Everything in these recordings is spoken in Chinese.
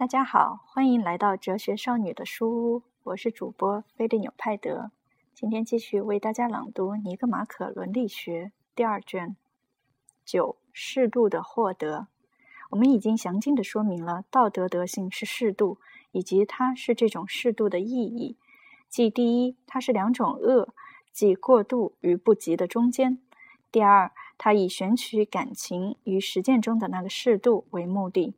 大家好，欢迎来到哲学少女的书屋，我是主播菲利纽派德。今天继续为大家朗读《尼格马可伦理学》第二卷九适度的获得。我们已经详尽的说明了道德德性是适度，以及它是这种适度的意义。即第一，它是两种恶，即过度与不及的中间；第二，它以选取感情与实践中的那个适度为目的。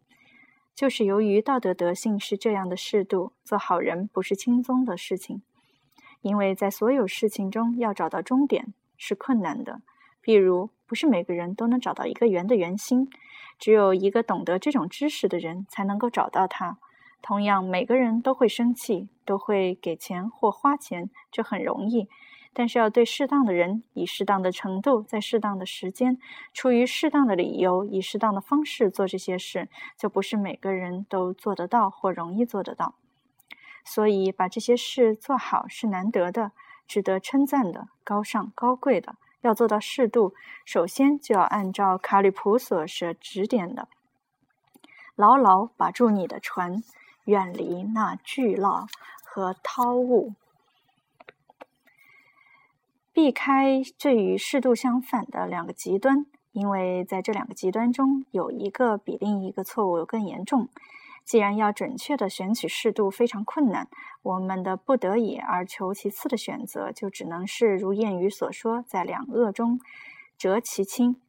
就是由于道德德性是这样的适度，做好人不是轻松的事情，因为在所有事情中要找到终点是困难的。譬如，不是每个人都能找到一个圆的圆心，只有一个懂得这种知识的人才能够找到它。同样，每个人都会生气，都会给钱或花钱，这很容易。但是要对适当的人，以适当的程度，在适当的时间，出于适当的理由，以适当的方式做这些事，就不是每个人都做得到或容易做得到。所以，把这些事做好是难得的，值得称赞的，高尚高贵的。要做到适度，首先就要按照卡里普所设指点的，牢牢把住你的船，远离那巨浪和涛雾。避开这与适度相反的两个极端，因为在这两个极端中有一个比另一个错误更严重。既然要准确的选取适度非常困难，我们的不得已而求其次的选择，就只能是如谚语所说，在两恶中择其轻。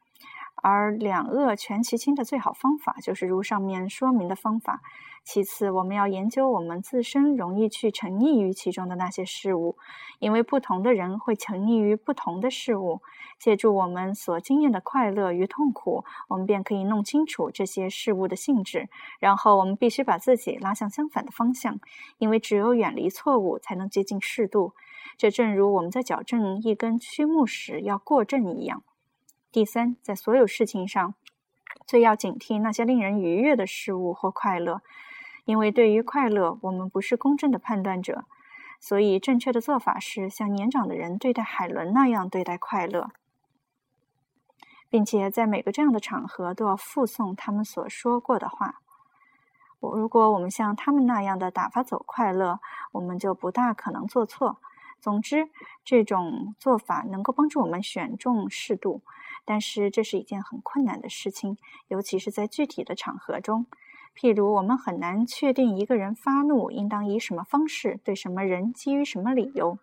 而两恶全其轻的最好方法，就是如上面说明的方法。其次，我们要研究我们自身容易去沉溺于其中的那些事物，因为不同的人会沉溺于不同的事物。借助我们所经验的快乐与痛苦，我们便可以弄清楚这些事物的性质。然后，我们必须把自己拉向相反的方向，因为只有远离错误，才能接近适度。这正如我们在矫正一根曲木时要过正一样。第三，在所有事情上，最要警惕那些令人愉悦的事物或快乐。因为对于快乐，我们不是公正的判断者，所以正确的做法是像年长的人对待海伦那样对待快乐，并且在每个这样的场合都要附送他们所说过的话。我如果我们像他们那样的打发走快乐，我们就不大可能做错。总之，这种做法能够帮助我们选中适度，但是这是一件很困难的事情，尤其是在具体的场合中。譬如，我们很难确定一个人发怒应当以什么方式对什么人，基于什么理由，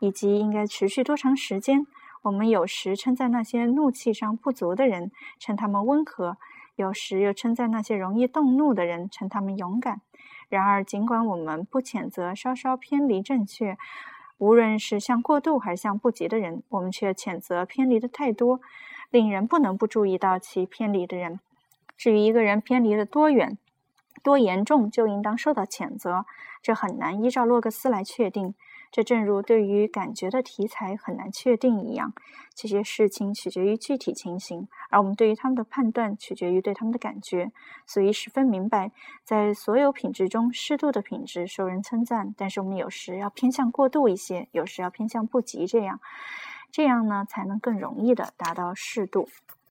以及应该持续多长时间。我们有时称赞那些怒气上不足的人，称他们温和；有时又称赞那些容易动怒的人，称他们勇敢。然而，尽管我们不谴责稍稍偏离正确，无论是向过度还是向不及的人，我们却谴责偏离的太多，令人不能不注意到其偏离的人。至于一个人偏离了多远、多严重，就应当受到谴责，这很难依照洛克斯来确定。这正如对于感觉的题材很难确定一样，这些事情取决于具体情形，而我们对于他们的判断取决于对他们的感觉。所以十分明白，在所有品质中，适度的品质受人称赞，但是我们有时要偏向过度一些，有时要偏向不及，这样，这样呢才能更容易的达到适度。